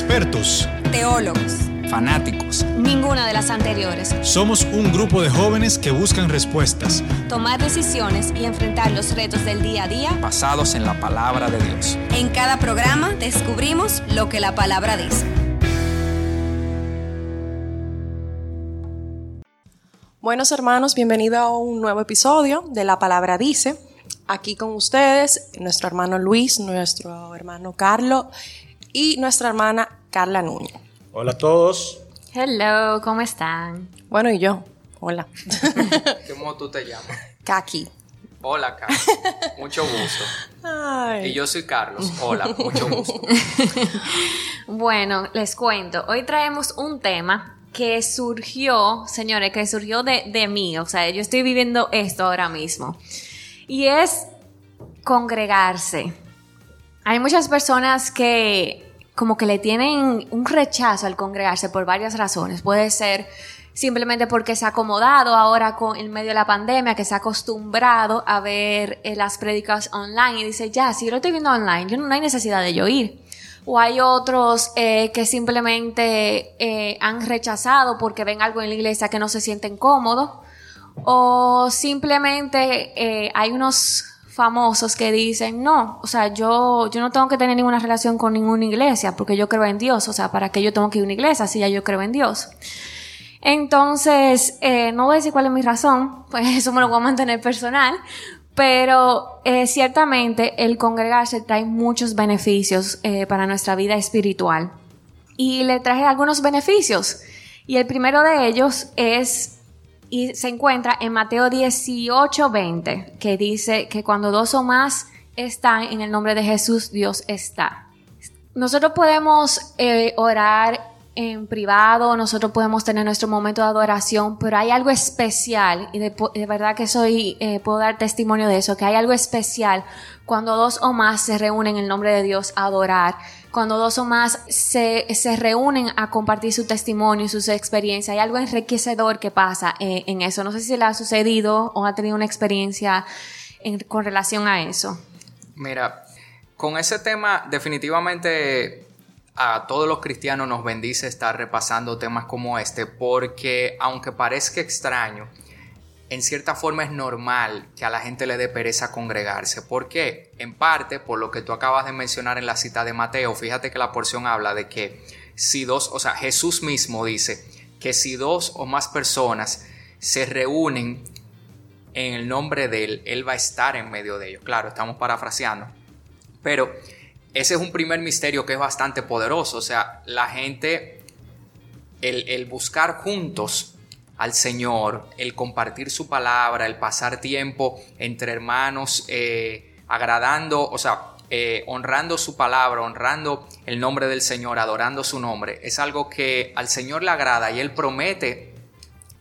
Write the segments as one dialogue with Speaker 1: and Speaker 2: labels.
Speaker 1: expertos,
Speaker 2: teólogos,
Speaker 3: fanáticos.
Speaker 2: Ninguna de las anteriores.
Speaker 1: Somos un grupo de jóvenes que buscan respuestas,
Speaker 2: tomar decisiones y enfrentar los retos del día a día
Speaker 3: basados en la palabra de Dios.
Speaker 2: En cada programa descubrimos lo que la palabra dice.
Speaker 4: Buenos hermanos, bienvenido a un nuevo episodio de La Palabra Dice. Aquí con ustedes, nuestro hermano Luis, nuestro hermano Carlos y nuestra hermana Carla Núñez.
Speaker 5: Hola a todos.
Speaker 6: Hello, ¿cómo están?
Speaker 4: Bueno, y yo. Hola.
Speaker 7: ¿Cómo tú te llamas?
Speaker 4: Kaki.
Speaker 7: Hola, Carlos. Mucho gusto. Y yo soy Carlos. Hola, mucho gusto.
Speaker 6: bueno, les cuento. Hoy traemos un tema que surgió, señores, que surgió de, de mí. O sea, yo estoy viviendo esto ahora mismo. Y es congregarse. Hay muchas personas que como que le tienen un rechazo al congregarse por varias razones. Puede ser simplemente porque se ha acomodado ahora con el medio de la pandemia, que se ha acostumbrado a ver eh, las prédicas online y dice, ya, si yo lo estoy viendo online, yo no, hay necesidad de yo ir. O hay otros eh, que simplemente eh, han rechazado porque ven algo en la iglesia que no se sienten cómodos. O simplemente hay unos famosos que dicen, no, o sea, yo, yo no tengo que tener ninguna relación con ninguna iglesia porque yo creo en Dios, o sea, ¿para qué yo tengo que ir a una iglesia si ya yo creo en Dios? Entonces, eh, no voy a decir cuál es mi razón, pues eso me lo voy a mantener personal, pero eh, ciertamente el congregarse trae muchos beneficios eh, para nuestra vida espiritual. Y le traje algunos beneficios. Y el primero de ellos es y se encuentra en Mateo 18, 20, que dice que cuando dos o más están en el nombre de Jesús, Dios está. Nosotros podemos eh, orar en privado, nosotros podemos tener nuestro momento de adoración, pero hay algo especial, y de, verdad que soy, eh, puedo dar testimonio de eso, que hay algo especial cuando dos o más se reúnen en el nombre de Dios a adorar cuando dos o más se, reúnen a compartir su testimonio y sus experiencias, hay algo enriquecedor que pasa eh, en eso. No sé si le ha sucedido o ha tenido una experiencia con relación a eso.
Speaker 7: Mira, con ese tema definitivamente a todos los cristianos nos bendice estar repasando temas como este porque aunque parezca extraño, en cierta forma es normal que a la gente le dé pereza congregarse. ¿Por qué? En parte por lo que tú acabas de mencionar en la cita de Mateo. Fíjate que la porción habla de que si dos, o sea, Jesús mismo dice que si dos o más personas se reúnen en el nombre de Él, Él va a estar en medio de ellos. Claro, estamos parafraseando. Pero ese es un primer misterio que es bastante poderoso. O sea, la gente, el, el buscar juntos al Señor, el compartir su palabra, el pasar tiempo entre hermanos, eh, agradando, o sea, eh, honrando su palabra, honrando el nombre del Señor, adorando su nombre, es algo que al Señor le agrada y Él promete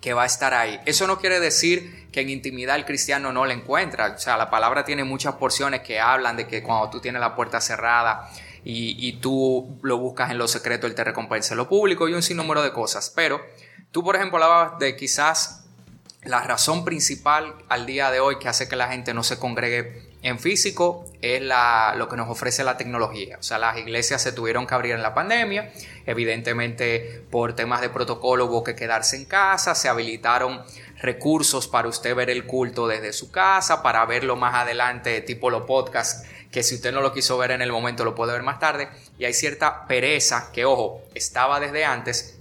Speaker 7: que va a estar ahí. Eso no quiere decir que en intimidad el cristiano no le encuentra. O sea, la palabra tiene muchas porciones que hablan de que cuando tú tienes la puerta cerrada y, y tú lo buscas en lo secreto, Él te recompensa en lo público y un sinnúmero de cosas. Pero Tú, por ejemplo, hablabas de quizás la razón principal al día de hoy que hace que la gente no se congregue en físico es la, lo que nos ofrece la tecnología. O sea, las iglesias se tuvieron que abrir en la pandemia. Evidentemente, por temas de protocolo hubo que quedarse en casa. Se habilitaron recursos para usted ver el culto desde su casa, para verlo más adelante, tipo los podcasts, que si usted no lo quiso ver en el momento lo puede ver más tarde. Y hay cierta pereza que, ojo, estaba desde antes,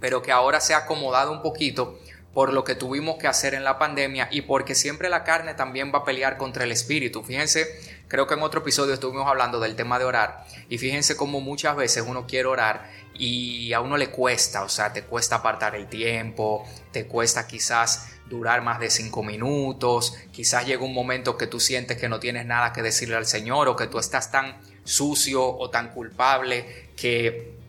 Speaker 7: pero que ahora se ha acomodado un poquito por lo que tuvimos que hacer en la pandemia y porque siempre la carne también va a pelear contra el espíritu. Fíjense, creo que en otro episodio estuvimos hablando del tema de orar y fíjense cómo muchas veces uno quiere orar y a uno le cuesta, o sea, te cuesta apartar el tiempo, te cuesta quizás durar más de cinco minutos, quizás llega un momento que tú sientes que no tienes nada que decirle al Señor o que tú estás tan sucio o tan culpable que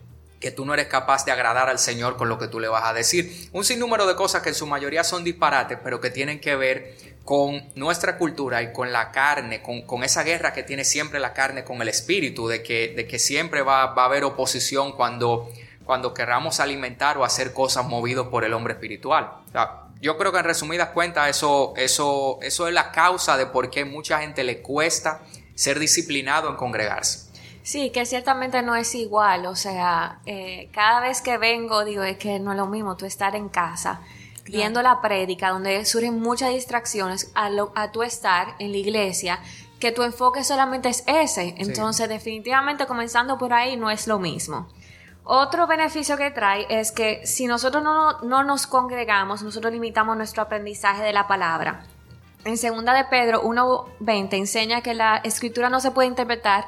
Speaker 7: que tú no eres capaz de agradar al Señor con lo que tú le vas a decir. Un sinnúmero de cosas que en su mayoría son disparates, pero que tienen que ver con nuestra cultura y con la carne, con, esa guerra que tiene siempre la carne con el espíritu, de que, de que siempre va, a haber oposición cuando, cuando querramos alimentar o hacer cosas movidos por el hombre espiritual. yo creo que en resumidas cuentas eso, eso, eso es la causa de por qué mucha gente le cuesta ser disciplinado en congregarse.
Speaker 6: Sí, que ciertamente no es igual, o sea, eh, cada vez que vengo digo, es que no es lo mismo tú estar en casa viendo la prédica donde surgen muchas distracciones a, lo, a tu estar en la iglesia que tu enfoque solamente es ese. Entonces, definitivamente comenzando por ahí no es lo mismo. Otro beneficio que trae es que si nosotros no, no nos congregamos, nosotros limitamos nuestro aprendizaje de la palabra. En segunda de Pedro 1.20 enseña que la escritura no se puede interpretar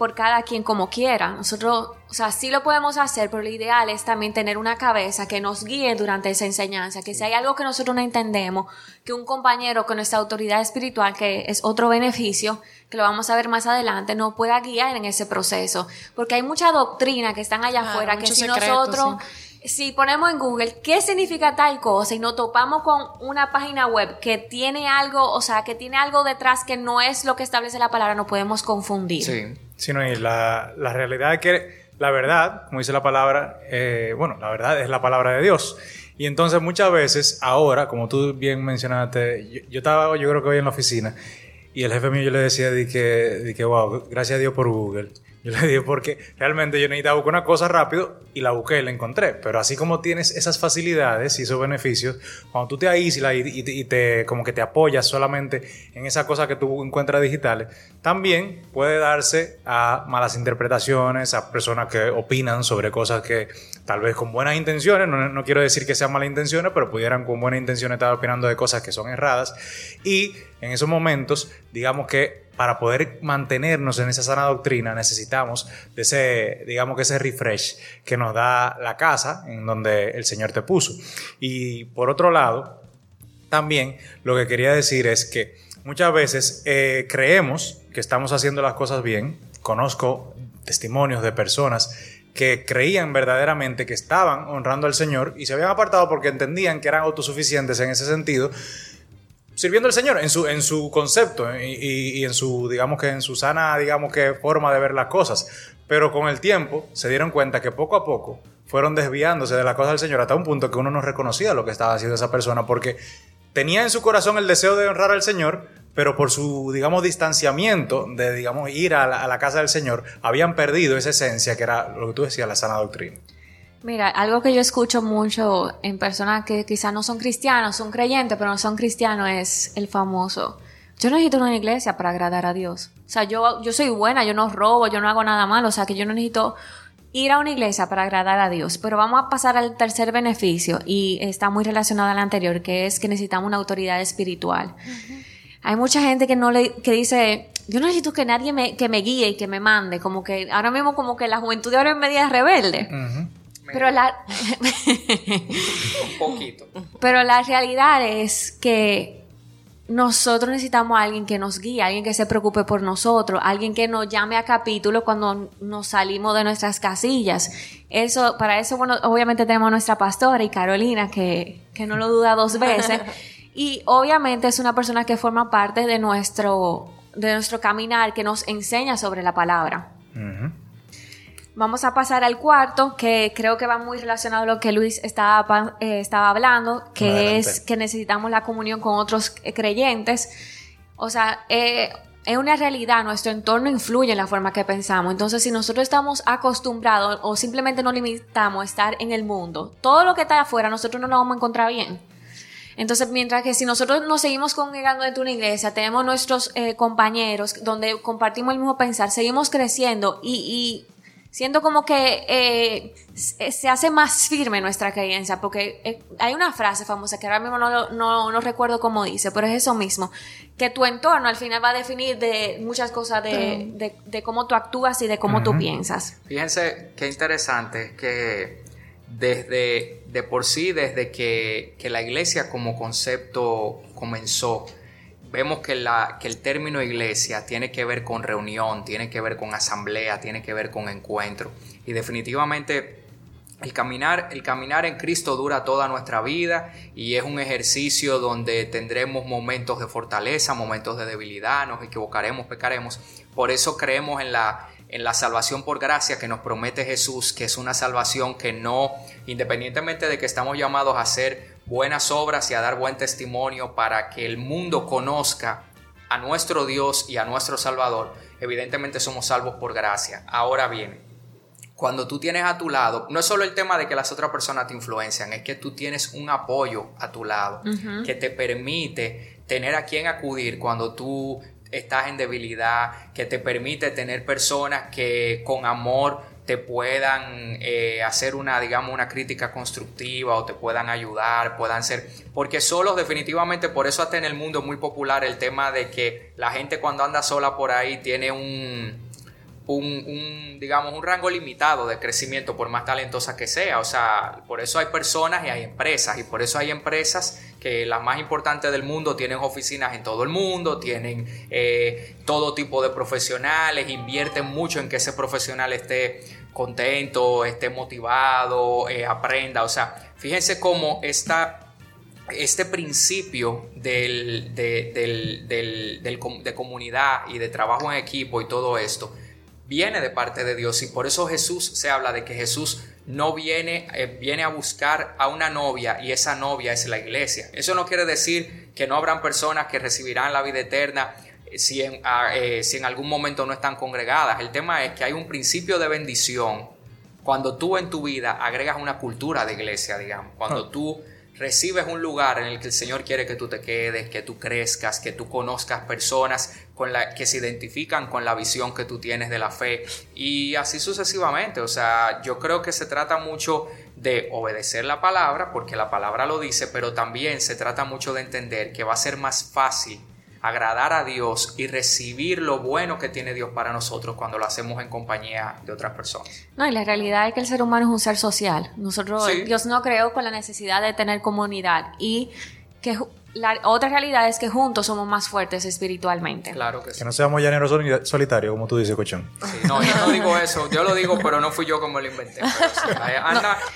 Speaker 6: por cada quien como quiera. Nosotros, o sea, sí lo podemos hacer, pero lo ideal es también tener una cabeza que nos guíe durante esa enseñanza, que si hay algo que nosotros no entendemos, que un compañero con nuestra autoridad espiritual, que es otro beneficio, que lo vamos a ver más adelante, nos pueda guiar en ese proceso. Porque hay mucha doctrina que están allá afuera, que si nosotros... si ponemos en Google qué significa tal cosa y nos topamos con una página web que tiene algo, o sea, que tiene algo detrás que no es lo que establece la palabra, nos podemos confundir.
Speaker 7: Sí.
Speaker 1: Sino y la, la realidad es que la verdad, como dice la palabra, eh, bueno, la verdad es la palabra de Dios. Y entonces muchas veces, ahora, como tú bien mencionaste, yo, yo estaba, yo creo que hoy en la oficina, y el jefe mío yo le decía de que, que wow, gracias a Dios por Google. Yo le dije porque realmente yo necesitaba buscar una cosa rápido y la busqué y la encontré. Pero así como tienes esas facilidades y esos beneficios, cuando tú te aíslas y, y, y, te, como que te apoyas solamente en esas cosas que tú encuentras digitales, también puede darse a malas interpretaciones, a personas que opinan sobre cosas que tal vez con buenas intenciones, no, no quiero decir que sean malas intenciones, pero pudieran con buenas intenciones estar opinando de cosas que son erradas. Y en esos momentos, digamos que para poder mantenernos en esa sana doctrina necesitamos ese, digamos que ese refresh que nos da la casa en donde el Señor te puso. Y por otro lado, también lo que quería decir es que muchas veces eh, creemos que estamos haciendo las cosas bien. Conozco testimonios de personas que creían verdaderamente que estaban honrando al Señor y se habían apartado porque entendían que eran autosuficientes en ese sentido, sirviendo al Señor en su, en su concepto y, y, en su, digamos que en su sana, digamos que forma de ver las cosas. Pero con el tiempo se dieron cuenta que poco a poco fueron desviándose de las cosas del Señor hasta un punto que uno no reconocía lo que estaba haciendo esa persona porque tenía en su corazón el deseo de honrar al Señor, pero por su, digamos, distanciamiento de, digamos, ir a la, a la casa del Señor, habían perdido esa esencia que era lo que tú decías, la sana doctrina.
Speaker 6: Mira, algo que yo escucho mucho en personas que quizás no son cristianos, son creyentes, pero no son cristianos, es el famoso. Yo no necesito una iglesia para agradar a Dios. O sea, yo, yo soy buena, yo no robo, yo no hago nada malo, o sea, que yo no necesito ir a una iglesia para agradar a Dios. Pero vamos a pasar al tercer beneficio y está muy relacionado al anterior, que es que necesitamos una autoridad espiritual. Uh -huh. Hay mucha gente que no le, que dice, yo no necesito que nadie me, que me guíe y que me mande, como que ahora mismo como que la juventud de ahora en media es rebelde. Uh -huh. Pero la.
Speaker 7: Un poquito.
Speaker 6: Pero la realidad es que nosotros necesitamos a alguien que nos guíe, alguien que se preocupe por nosotros, alguien que nos llame a capítulo cuando nos salimos de nuestras casillas. Eso, para eso, bueno, obviamente tenemos a nuestra pastora y Carolina, que, que no lo duda dos veces. y obviamente es una persona que forma parte de nuestro, de nuestro caminar, que nos enseña sobre la palabra. Uh -huh. Vamos a pasar al cuarto, que creo que va muy relacionado a lo que Luis estaba, eh, estaba hablando, que Adelante. es que necesitamos la comunión con otros creyentes. O sea, eh, es una realidad, nuestro entorno influye en la forma que pensamos. Entonces, si nosotros estamos acostumbrados o simplemente nos limitamos a estar en el mundo, todo lo que está afuera, nosotros no nos vamos a encontrar bien. Entonces, mientras que si nosotros nos seguimos congregando dentro de una iglesia, tenemos nuestros eh, compañeros donde compartimos el mismo pensar, seguimos creciendo y, y siento como que eh, se hace más firme nuestra creencia, porque eh, hay una frase famosa que ahora mismo no, no, no, recuerdo cómo dice, pero es eso mismo, que tu entorno al final va a definir de muchas cosas de, de, de cómo tú actúas y de cómo uh -huh. tú piensas.
Speaker 7: Fíjense qué interesante que desde de por sí, desde que, que la iglesia como concepto comenzó, vemos que, la, que el término iglesia tiene que ver con reunión, tiene que ver con asamblea, tiene que ver con encuentro. Y definitivamente el caminar, el caminar en Cristo dura toda nuestra vida y es un ejercicio donde tendremos momentos de fortaleza, momentos de debilidad, nos equivocaremos, pecaremos. Por eso creemos en la, en la salvación por gracia que nos promete Jesús, que es una salvación que no, independientemente de que estamos llamados a hacer buenas obras y a dar buen testimonio para que el mundo conozca a nuestro Dios y a nuestro Salvador, evidentemente somos salvos por gracia. Ahora bien, cuando tú tienes a tu lado, no es solo el tema de que las otras personas te influencian, es que tú tienes un apoyo a tu lado que te permite tener a quien acudir cuando tú estás en debilidad, que te permite tener personas que con amor te puedan eh, hacer una, digamos, una crítica constructiva o te puedan ayudar, puedan ser, porque solos definitivamente, por eso hasta en el mundo es muy popular el tema de que la gente cuando anda sola por ahí tiene un, digamos, un rango limitado de crecimiento por más talentosa que sea. O sea, por eso hay personas y hay empresas. Y por eso hay empresas que las más importantes del mundo tienen oficinas en todo el mundo, tienen eh, todo tipo de profesionales, invierten mucho en que ese profesional esté contento, esté motivado, eh, aprenda. O sea, fíjense cómo esta este principio del, de comunidad y de trabajo en equipo y todo esto viene de parte de Dios y por eso Jesús se habla de que Jesús no viene, eh, viene a buscar a una novia y esa novia es la iglesia. Eso no quiere decir que no habrán personas que recibirán la vida eterna si en, ah, eh, si en algún momento no están congregadas. El tema es que hay un principio de bendición cuando tú en tu vida agregas una cultura de iglesia, digamos, cuando ah. tú recibes un lugar en el que el Señor quiere que tú te quedes, que tú crezcas, que tú conozcas personas con la, que se identifican con la visión que tú tienes de la fe y así sucesivamente. O sea, yo creo que se trata mucho de obedecer la palabra, porque la palabra lo dice, pero también se trata mucho de entender que va a ser más fácil agradar a Dios y recibir lo bueno que tiene Dios para nosotros cuando lo hacemos en compañía de otras personas.
Speaker 6: No, y la realidad es que el ser humano es un ser social. Nosotros, Dios no creó con la necesidad de tener comunidad y que la otra realidad es que juntos somos más fuertes espiritualmente.
Speaker 7: Claro que
Speaker 1: sí. Que no seamos llaneros solitarios, como tú dices, cochón.
Speaker 7: no, yo no digo eso. Yo lo digo, pero no fui yo como lo inventé.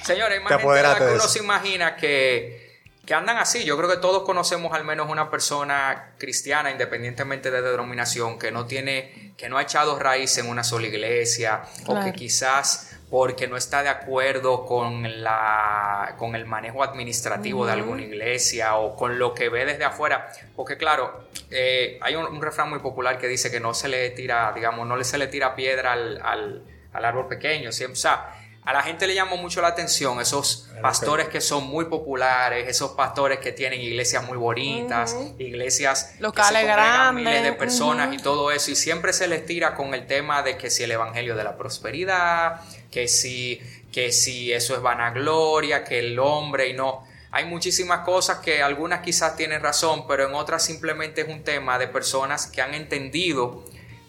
Speaker 7: Señores, imagínate que uno se imagina que que andan así. Yo creo que todos conocemos al menos una persona cristiana, independientemente de denominación, que no tiene, que no ha echado raíz en una sola iglesia, o que quizás porque no está de acuerdo con la con el manejo administrativo de alguna iglesia o con lo que ve desde afuera. Porque claro, eh, hay un, refrán muy popular que dice que no se le tira, digamos, no se le tira piedra al, al, árbol pequeño. O sea, a la gente le llamó mucho la atención esos pastores que son muy populares, esos pastores que tienen iglesias muy bonitas, iglesias
Speaker 4: locales grandes,
Speaker 7: miles de personas y todo eso, y siempre se les tira con el tema de que si el evangelio de la prosperidad, que si, que si eso es vanagloria, que el hombre y no. Hay muchísimas cosas que algunas quizás tienen razón, pero en otras simplemente es un tema de personas que han entendido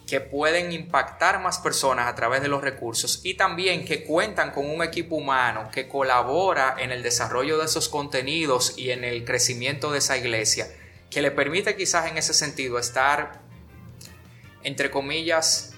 Speaker 7: que pueden impactar más personas a través de los recursos y también que cuentan con un equipo humano que colabora en el desarrollo de esos contenidos y en el crecimiento de esa iglesia, que le permite quizás en ese sentido estar, entre comillas,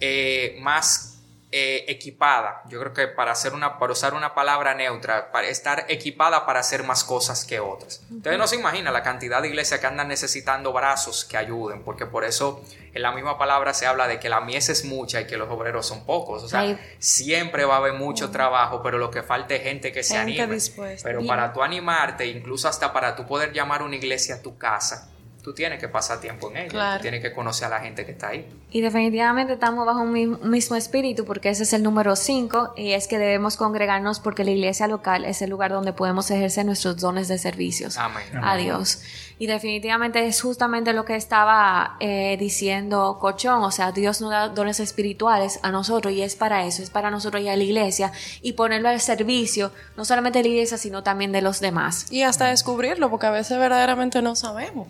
Speaker 7: eh, más eh, equipada. Yo creo que para hacer una, para usar una palabra neutra, para estar equipada para hacer más cosas que otras. Entonces no se imagina la cantidad de iglesias que andan necesitando brazos que ayuden, porque por eso en la misma palabra se habla de que la mies es mucha y que los obreros son pocos. O sea, siempre va a haber mucho trabajo, pero lo que falta es gente que se anime. Pero para tú animarte, incluso hasta para tú poder llamar una iglesia a tu casa, tú tienes que pasar tiempo en ella, tú tienes que conocer a la gente que está ahí.
Speaker 6: Y definitivamente estamos bajo un mismo espíritu porque ese es el número 5 y es que debemos congregarnos porque la iglesia local es el lugar donde podemos ejercer nuestros dones de servicios
Speaker 7: Amén.
Speaker 6: a Dios. Y definitivamente es justamente lo que estaba eh, diciendo Cochón, o sea, Dios nos da dones espirituales a nosotros y es para eso, es para nosotros y a la iglesia y ponerlo al servicio, no solamente de la iglesia, sino también de los demás.
Speaker 4: Y hasta descubrirlo, porque a veces verdaderamente no sabemos.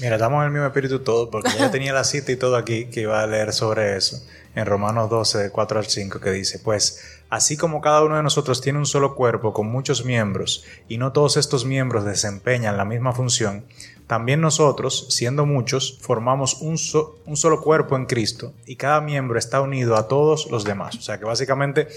Speaker 1: Mira, estamos en el mismo espíritu todo, porque ya tenía la cita y todo aquí que iba a leer sobre eso, en Romanos 12, de 4 al 5, que dice, pues, así como cada uno de nosotros tiene un solo cuerpo con muchos miembros, y no todos estos miembros desempeñan la misma función, también nosotros, siendo muchos, formamos un, un solo cuerpo en Cristo, y cada miembro está unido a todos los demás. O sea que básicamente,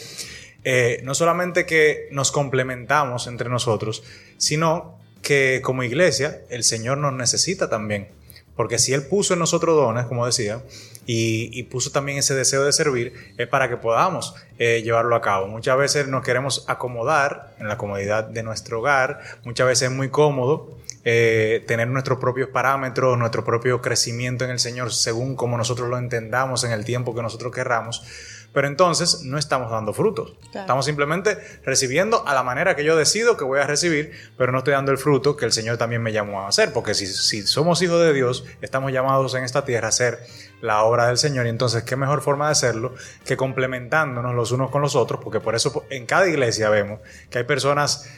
Speaker 1: eh, no solamente que nos complementamos entre nosotros, sino que como iglesia el Señor nos necesita también. Porque si Él puso en nosotros dones, como decía, y, puso también ese deseo de servir, es para que podamos eh, llevarlo a cabo. Muchas veces nos queremos acomodar en la comodidad de nuestro hogar, muchas veces es muy cómodo eh, tener nuestros propios parámetros, nuestro propio crecimiento en el Señor según como nosotros lo entendamos en el tiempo que nosotros querramos. Pero entonces no estamos dando frutos. Estamos simplemente recibiendo a la manera que yo decido que voy a recibir, pero no estoy dando el fruto que el Señor también me llamó a hacer. Porque si, si somos hijos de Dios, estamos llamados en esta tierra a hacer la obra del Señor. Y entonces, ¿qué mejor forma de hacerlo que complementándonos los unos con los otros? Porque por eso en cada iglesia vemos que hay personas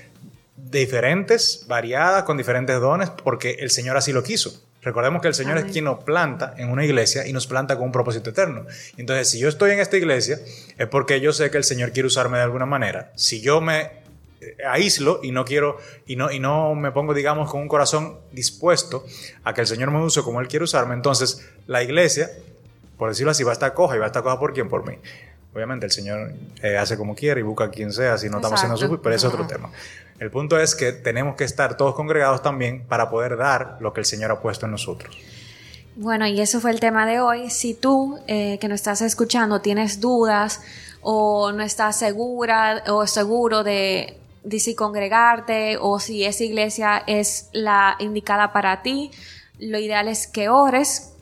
Speaker 1: diferentes, variadas, con diferentes dones, porque el Señor así lo quiso. Recordemos que el Señor es quien nos planta en una iglesia y nos planta con un propósito eterno. Entonces, si yo estoy en esta iglesia, es porque yo sé que el Señor quiere usarme de alguna manera. Si yo me eh, aíslo y no quiero y no, y no me pongo, digamos, con un corazón dispuesto a que el Señor me use como Él quiere usarme, entonces la iglesia, por decirlo así, va a estar coja y va a estar coja por quién, por mí. Obviamente el Señor eh, hace como quiere y busca a quien sea, si no estamos haciendo su, pero es otro tema. El punto es que tenemos que estar todos congregados también para poder dar lo que el Señor ha puesto en nosotros.
Speaker 6: Bueno, y eso fue el tema de hoy. Si tú eh, que nos estás escuchando tienes dudas o no estás segura o seguro de, de si congregarte o si esa iglesia es la indicada para ti, lo ideal es que ores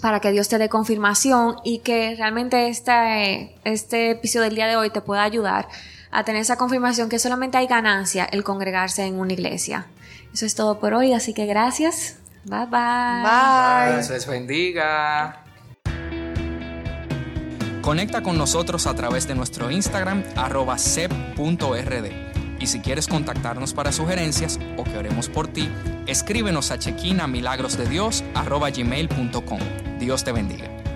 Speaker 6: para que Dios te dé confirmación y que realmente este, este episodio del día de hoy te pueda ayudar a tener esa confirmación que solamente hay ganancia el congregarse en una iglesia. Eso es todo por hoy, así que gracias. Bye bye.
Speaker 4: Bye.
Speaker 7: Dios les bendiga.
Speaker 3: Conecta con nosotros a través de nuestro Instagram arroba sep.rd. Y si quieres contactarnos para sugerencias o que oremos por ti, escríbenos a chequinamilagrosdedios arroba gmail.com. Dios te bendiga.